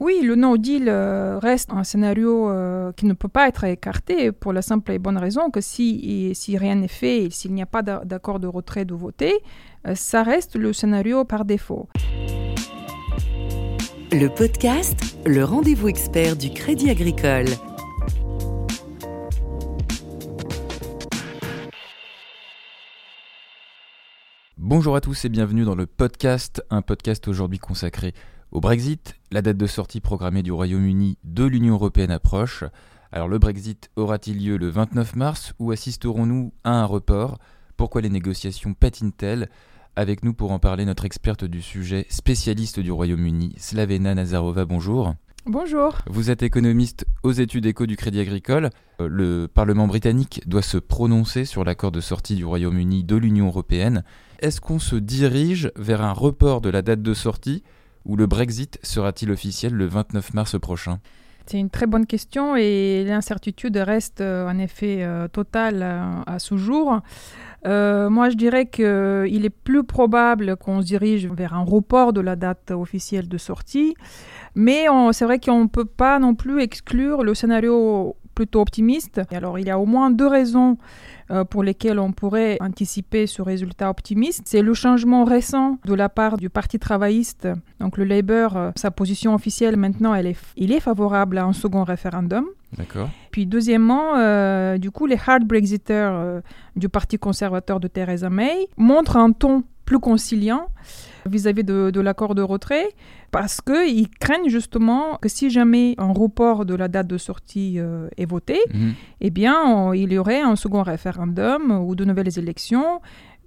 Oui, le no deal euh, reste un scénario euh, qui ne peut pas être écarté pour la simple et bonne raison que si, si rien n'est fait et s'il n'y a pas d'accord de retrait de voter, euh, ça reste le scénario par défaut. Le podcast, le rendez-vous expert du Crédit Agricole. Bonjour à tous et bienvenue dans le podcast, un podcast aujourd'hui consacré au Brexit, la date de sortie programmée du Royaume-Uni de l'Union européenne approche. Alors le Brexit aura-t-il lieu le 29 mars ou assisterons-nous à un report? Pourquoi les négociations patinent-elles Avec nous pour en parler notre experte du sujet, spécialiste du Royaume-Uni, Slavena Nazarova, bonjour. Bonjour. Vous êtes économiste aux études éco du Crédit Agricole. Euh, le Parlement britannique doit se prononcer sur l'accord de sortie du Royaume-Uni de l'Union européenne. Est-ce qu'on se dirige vers un report de la date de sortie ou le Brexit sera-t-il officiel le 29 mars prochain c'est une très bonne question et l'incertitude reste euh, en effet euh, totale euh, à ce jour. moi, je dirais qu'il est plus probable qu'on se dirige vers un report de la date officielle de sortie, mais c'est vrai qu'on ne peut pas non plus exclure le scénario plutôt optimiste. alors, il y a au moins deux raisons euh, pour lesquels on pourrait anticiper ce résultat optimiste. C'est le changement récent de la part du Parti travailliste. Donc le Labour, euh, sa position officielle maintenant, elle est, il est favorable à un second référendum. D'accord. Puis deuxièmement, euh, du coup, les hard Brexiters du Parti conservateur de Theresa May montrent un ton plus conciliant vis-à-vis de, l'accord de retrait parce qu'ils craignent justement que si jamais un report de la date de sortie euh, est voté, mhm. eh bien, il y aurait un second référendum ou de nouvelles élections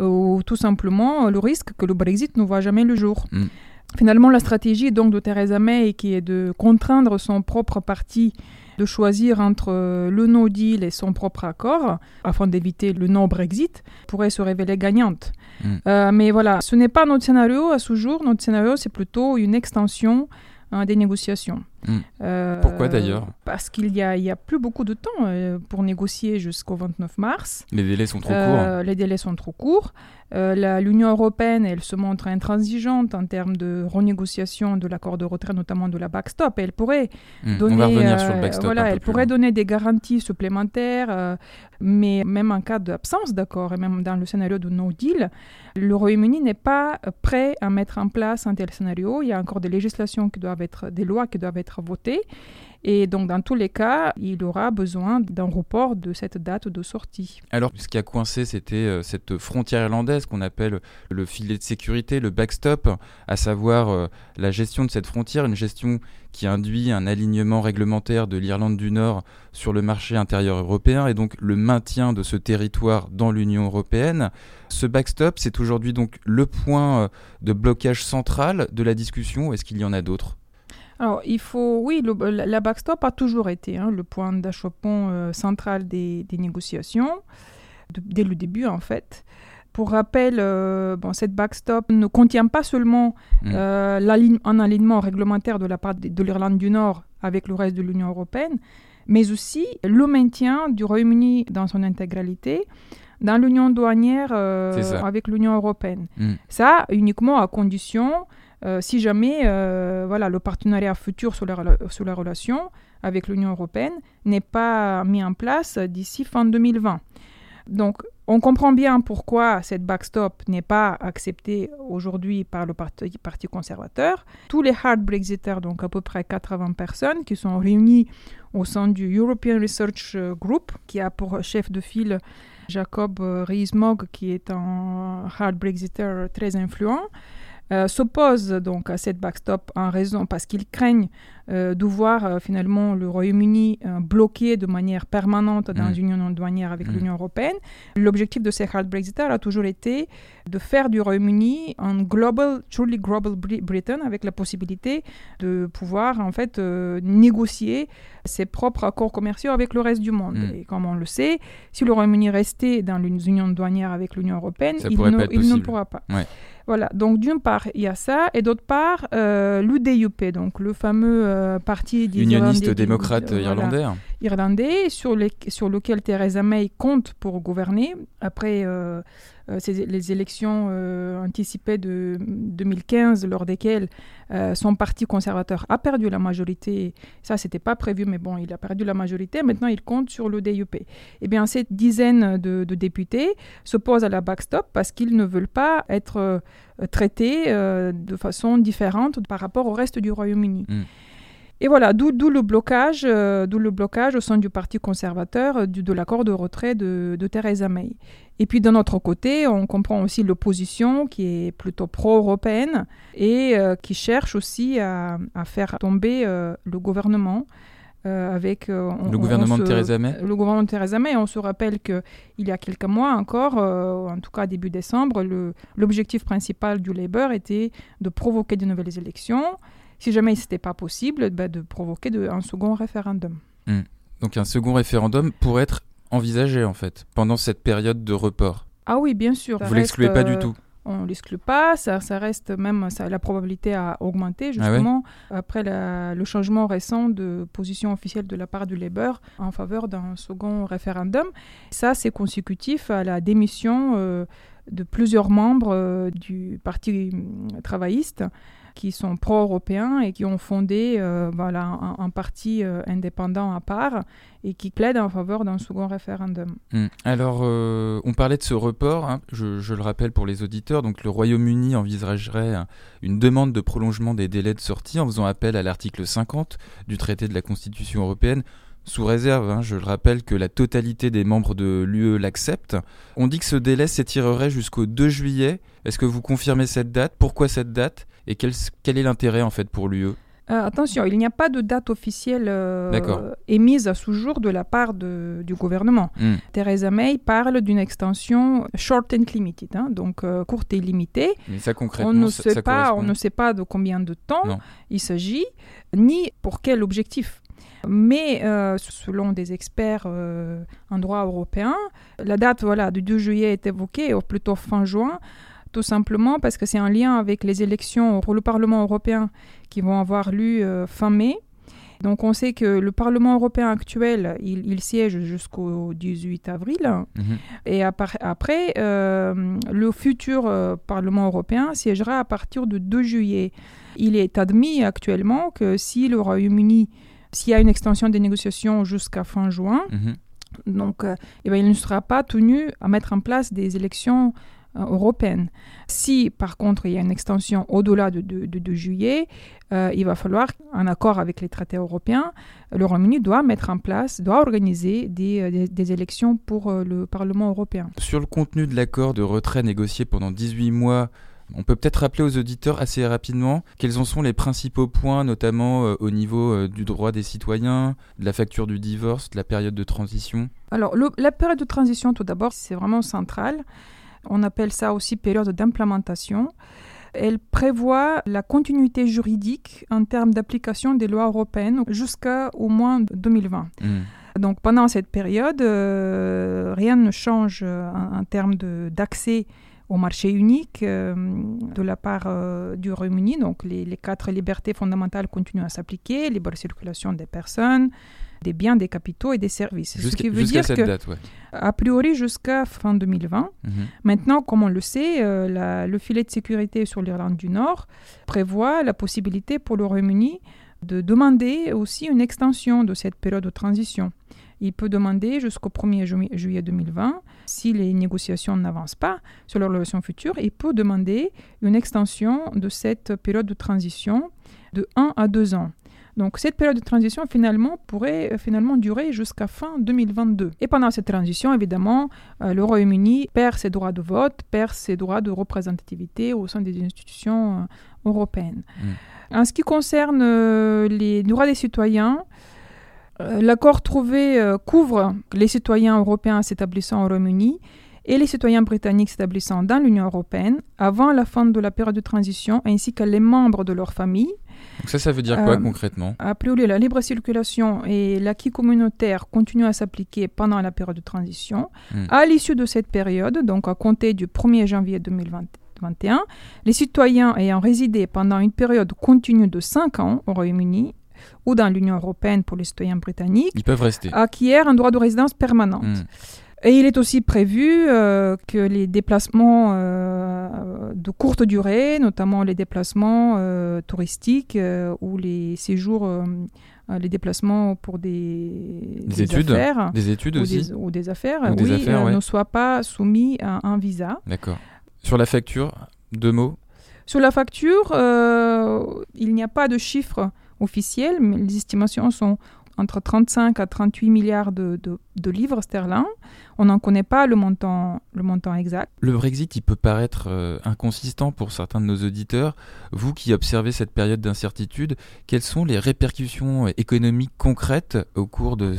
ou tout simplement le risque que le Brexit ne voit jamais le jour. Mhm. Finalement, la stratégie donc de Theresa May qui est de contraindre son propre parti de choisir entre euh, le no deal et son propre accord, afin d'éviter le no Brexit, pourrait se révéler gagnante. Hmm. Euh, mais voilà, ce n'est pas notre scénario à ce jour. Notre scénario, c'est plutôt une extension hein, des négociations. Hmm. Euh, Pourquoi d'ailleurs Parce qu'il n'y a, a, plus beaucoup de temps pour négocier jusqu'au 29 mars. Les délais sont trop courts. Les délais sont trop courts. Euh, L'Union européenne, elle se montre intransigeante en termes de renégociation de l'accord de retrait, notamment de la backstop. Elle pourrait donner, voilà, elle pourrait donner des garanties supplémentaires, euh, mais même en cas d'absence d'accord, et même dans le scénario de no deal, le Royaume-Uni n'est pas prêt à mettre en place un tel scénario. Il y a encore des législations qui doivent être, des lois qui doivent être votées. Et donc, dans tous les cas, il aura besoin d'un report de cette date de sortie. Alors, ce qui a coincé, c'était euh, cette frontière irlandaise qu'on appelle le filet de sécurité, le backstop, à savoir euh, la gestion de cette frontière, une gestion qui induit un alignement réglementaire de l'Irlande du Nord sur le marché intérieur européen et donc le maintien de ce territoire dans l'Union européenne. Ce backstop, c'est aujourd'hui donc le point euh, de blocage central de la discussion. Est-ce qu'il y en a d'autres? Alors, il faut, oui, la backstop a toujours été hein, le point d'achoppement euh, central des, négociations, dès le début en fait. Pour rappel, euh, bon, cette backstop ne contient pas seulement mm. euh, un alignement réglementaire de la part de, l'Irlande du Nord avec le reste de l'Union européenne, mais aussi le maintien du Royaume-Uni dans son intégralité dans l'union douanière avec l'Union européenne. Mm. Ça, uniquement à condition euh, si jamais euh, voilà, le partenariat futur sur la, relation avec l'Union européenne n'est pas mis en place d'ici fin 2020. Donc, on comprend bien pourquoi cette backstop n'est pas acceptée aujourd'hui par le parti, conservateur. Tous les hard Brexiters, donc à peu près 80 personnes, qui sont réunis au sein du European Research Group, qui a pour chef de file Jacob Rees-Mogg, qui est un hard Brexiter très influent, s'opposent donc à cette backstop en raison parce qu'ils craignent euh, de voir euh, finalement le Royaume-Uni bloqué de manière permanente dans mm. une union douanière avec mm. l'Union européenne. L'objectif de ces hard Brexiters a toujours été de faire du Royaume-Uni un global, truly global Britain avec la possibilité de pouvoir en fait négocier ses propres accords commerciaux avec le reste du monde. Mm. Et comme on le sait, si le Royaume-Uni restait dans l'union douanière avec l'Union européenne, il ne, il ne, pourra pas. Voilà, donc d'une part, il y a ça, et d'autre part, euh, l'UDUP, donc le fameux euh, parti unioniste démocrate irlandais. irlandais sur, les, sur lequel Theresa May compte pour gouverner après euh, euh, les élections euh, anticipées de 2015, lors desquelles son parti conservateur a perdu la majorité. Ça, c'était pas prévu, mais bon, il a perdu la majorité. Maintenant, il compte sur le DUP. Eh bien, cette dizaine de, députés s'opposent à la backstop parce qu'ils ne veulent pas être traités de façon différente par rapport au reste du Royaume-Uni. Mm. Et voilà, d'où le blocage, euh, d'où le blocage au sein du Parti conservateur euh, du, de l'accord de retrait de, de, Theresa May. Et puis d'un autre côté, on comprend aussi l'opposition qui est plutôt pro-européenne et euh, qui cherche aussi à, à faire tomber le gouvernement. avec le gouvernement de Theresa May. Le gouvernement de Theresa May. On se rappelle que il y a quelques mois encore, en tout cas début décembre, l'objectif principal du Labour était de provoquer de nouvelles élections si jamais ce n'était pas possible, bah, de provoquer de, un second référendum. Hmm. Donc un second référendum pourrait être envisagé en fait pendant cette période de report. Ah oui, bien sûr. Vous l'excluez pas du euh, tout on ne l'exclut pas, ça, ça, reste même, ça, la probabilité a augmenté ah justement après le changement récent de position officielle de la part du Labour en faveur d'un second référendum. Ça, c'est consécutif à la démission euh, de plusieurs membres euh, du Parti travailliste qui sont pro-européens et qui ont fondé euh, voilà, un, parti euh, indépendant à part et qui plaident en faveur d'un second référendum. Hmm. Alors, euh, on parlait de ce report, hein. je, le rappelle pour les auditeurs, donc le Royaume-Uni envisagerait une demande de prolongement des délais de sortie en faisant appel à l'article 50 du traité de la Constitution européenne sous réserve, hein, je le rappelle, que la totalité des membres de l'UE l'acceptent. On dit que ce délai s'étirerait jusqu'au 2 juillet. Est-ce que vous confirmez cette date? Pourquoi cette date? Et quel, quel est l'intérêt en fait pour l'UE euh, attention, il n'y a pas de date officielle euh, émise à ce jour de la part de, du gouvernement. Hmm. Theresa May parle d'une extension short and limited, hein, donc euh, courte et limitée. Mais ça concrètement, on ne sait pas, on ne sait pas de combien de temps il s'agit, ni pour quel objectif. Mais euh, selon des experts euh, en droit européen, la date voilà, du 2 juillet est évoquée, ou plutôt fin juin, tout simplement parce que c'est en lien avec les élections pour le Parlement européen qui vont avoir lieu euh, fin mai. Donc on sait que le Parlement européen actuel, il, siège jusqu'au 18 avril. Mhm. Et après, le futur Parlement européen siégera à partir du 2 juillet. Il est admis actuellement que si le Royaume-Uni s'il y a une extension des négociations jusqu'à fin juin, mhm. donc euh, eh ben, il ne sera pas tenu à mettre en place des élections euh, européennes. Si par contre il y a une extension au-delà de, de, juillet, euh, il va falloir, en accord avec les traités européens, le Royaume-Uni doit mettre en place, doit organiser des, des, élections pour le Parlement européen. Sur le contenu de l'accord de retrait négocié pendant 18 mois on peut peut-être rappeler aux auditeurs assez rapidement quels en sont les principaux points, notamment euh, au niveau euh, du droit des citoyens, de la facture du divorce, de la période de transition. Alors, la période de transition, tout d'abord, c'est vraiment central. On appelle ça aussi période d'implémentation. Elle prévoit la continuité juridique en termes d'application des lois européennes jusqu'au moins 2020. Hmm. Donc pendant cette période, euh, rien ne change en, en termes d'accès au marché unique euh, de la part euh, du Royaume-Uni. Donc les, quatre libertés fondamentales continuent à s'appliquer, libre circulation des personnes, des biens, des capitaux et des services. Ce qui veut dire cette que, date, a priori jusqu'à fin 2020. Mhm. Maintenant, comme on le sait, euh, le filet de sécurité sur l'Irlande du Nord prévoit la possibilité pour le Royaume-Uni de demander aussi une extension de cette période de transition. Il peut demander jusqu'au 1er juillet 2020, si les négociations n'avancent pas sur leur relation future, il peut demander une extension de cette période de transition de 1 à 2 ans. Donc cette période de transition finalement pourrait euh, finalement durer jusqu'à fin 2022. Et pendant cette transition, évidemment, euh, le Royaume-Uni perd ses droits de vote, perd ses droits de représentativité au sein des institutions euh, européennes. Mmh. En ce qui concerne les droits des citoyens, l'accord trouvé euh, couvre les citoyens européens s'établissant au Royaume-Uni et les citoyens britanniques s'établissant dans l'Union européenne avant la fin de la période de transition, ainsi que les membres de leur famille. Donc ça, ça veut dire quoi euh, concrètement? A priori, la libre circulation et l'acquis communautaire continuent à s'appliquer pendant la période de transition. Hmm. À l'issue de cette période, donc à compter du 1er janvier 2021, les citoyens ayant résidé pendant une période continue de 5 ans au Royaume-Uni ou dans l'Union européenne pour les citoyens britanniques Ils peuvent rester. acquièrent un droit de résidence permanente. Hmm. Et il est aussi prévu euh, que les déplacements euh, de courte durée, notamment les déplacements euh, touristiques ou les séjours, les déplacements pour des, Des études affaires, Des études ou, aussi des, ou des affaires, Ou des oui, affaires, ouais. ne soient pas soumis à un visa. D'accord. Sur la facture, deux mots. Sur la facture, il n'y a pas de chiffre officiel, mais les estimations sont entre 35 à 38 milliards de, livres sterling. On n'en connaît pas le montant, exact. Le Brexit, il peut paraître euh, inconsistant pour certains de nos auditeurs. Vous qui observez cette période d'incertitude, quelles sont les répercussions économiques concrètes au cours de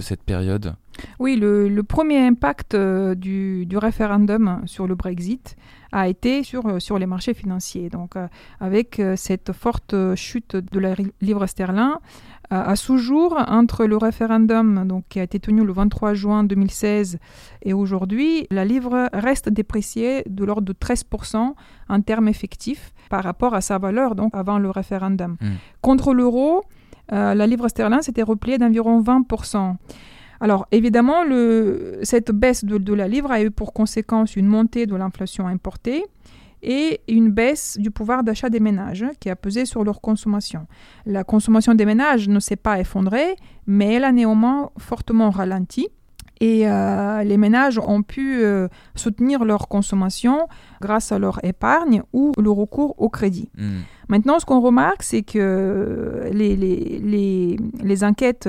cette période? Oui, le, le premier impact euh, du, du référendum sur le Brexit a été sur, euh, sur les marchés financiers. Donc, euh, avec cette forte chute de la livre sterling, à ce jour, entre le référendum donc, qui a été tenu le 23 juin 2016 et aujourd'hui, la livre reste dépréciée de l'ordre de 13% en termes effectifs par rapport à sa valeur donc, avant le référendum. Mm. Contre l'euro, euh, la livre sterling s'était repliée d'environ 20%. Alors évidemment, le- cette baisse de, de la livre a eu pour conséquence une montée de l'inflation importée et une baisse du pouvoir d'achat des ménages qui a pesé sur leur consommation. La consommation des ménages ne s'est pas effondrée, mais elle a néanmoins fortement ralenti. Et euh, les ménages ont pu euh, soutenir leur consommation grâce à leur épargne ou le recours au crédit. Hmm. Maintenant, ce qu'on remarque, c'est que les, les, les, les enquêtes,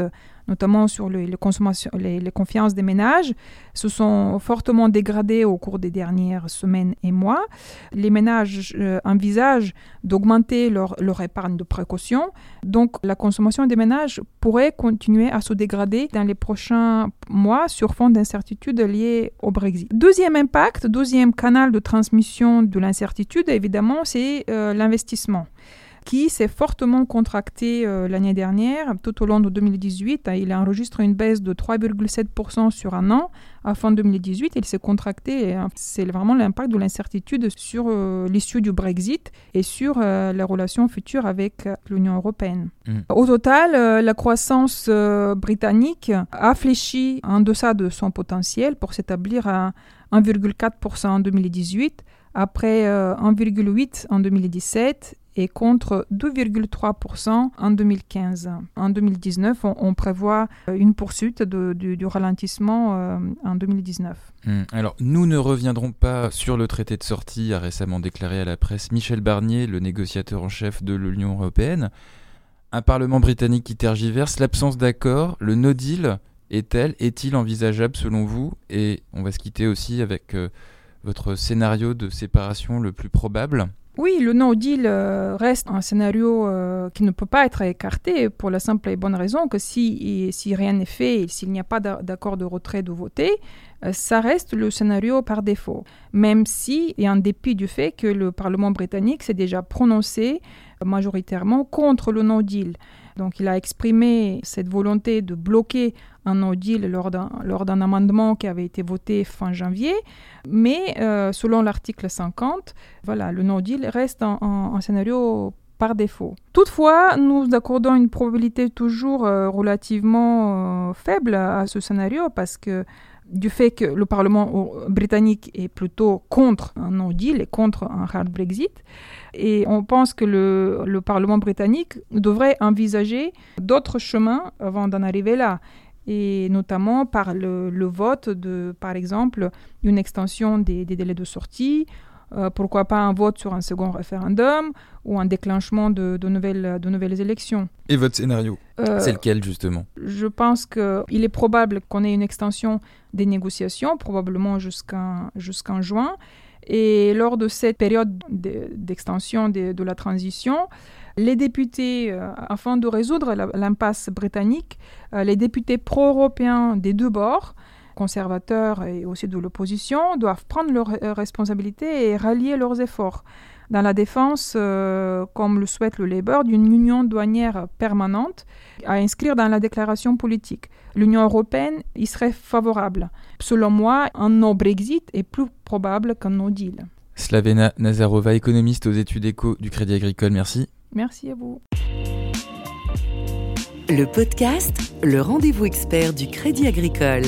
notamment sur le- les, consommations, les, confiances des ménages, se sont fortement dégradées au cours des dernières semaines et mois. Les ménages euh, envisagent d'augmenter leur, leur épargne de précaution. Donc, la consommation des ménages pourrait continuer à se dégrader dans les prochains mois sur fond d'incertitude liées au Brexit. Deuxième impact, deuxième canal de transmission de l'incertitude, évidemment, c'est euh, l'investissement qui s'est fortement contracté euh, l'année dernière. Tout au long de 2018, hein, il a enregistré une baisse de 3,7% sur un an. À fin 2018, il s'est contracté. hein, C'est vraiment l'impact de l'incertitude sur euh, l'issue du Brexit et sur euh, les relations futures avec euh, l'Union européenne. Mm. Au total, la croissance britannique a fléchi en deçà de son potentiel pour s'établir à 1,4% en 2018, après euh, 1,8% en 2017 et contre 2,3% en 2015. En 2019, on, prévoit euh, une poursuite du ralentissement euh, en 2019. Hmm. Alors, nous ne reviendrons pas sur le traité de sortie, a récemment déclaré à la presse Michel Barnier, le négociateur en chef de l'Union européenne. Un Parlement britannique qui tergiverse, l'absence d'accord, le no deal est-elle, est-il envisageable selon vous? Et on va se quitter aussi avec euh, votre scénario de séparation le plus probable. Oui, le no deal euh, reste un scénario euh, qui ne peut pas être écarté pour la simple et bonne raison que si, rien n'est fait s'il n'y a pas d'a- d'accord de retrait de voter, euh, ça reste le scénario par défaut. Même si, et en dépit du fait que le Parlement britannique s'est déjà prononcé majoritairement contre le no deal. Donc il a exprimé cette volonté de bloquer un no deal lors d'un amendement qui avait été voté fin janvier, mais euh, selon l'article 50, voilà, le no deal reste un, scénario par défaut. Toutefois, nous accordons une probabilité toujours euh, relativement euh, faible à ce scénario parce que du fait que le Parlement britannique est plutôt contre un no deal et contre un hard Brexit, et on pense que le Parlement britannique devrait envisager d'autres chemins avant d'en arriver là et notamment par le, le vote de, par exemple, une extension des, des délais de sortie, euh, pourquoi pas un vote sur un second référendum ou un déclenchement de, de nouvelles, de nouvelles élections. Et votre scénario Euh, C'est lequel justement? je pense qu'il est probable qu'on ait une extension des négociations, probablement jusqu'en jusqu'en juin. Et lors de cette période de- d'extension de, de la transition, les députés, euh, afin de résoudre l'impasse britannique, euh, les députés pro-européens des deux bords, conservateurs et aussi de l'opposition, doivent prendre leurs euh, responsabilités et rallier leurs efforts dans la défense, comme le souhaite le Labour, d'une union douanière permanente à inscrire dans la déclaration politique. L'Union européenne y serait favorable. Selon moi, un no-Brexit est plus probable qu'un no-deal. Slavena Nazarova, économiste aux études éco du Crédit Agricole, merci. Merci à vous. Le podcast, le rendez-vous expert du Crédit Agricole.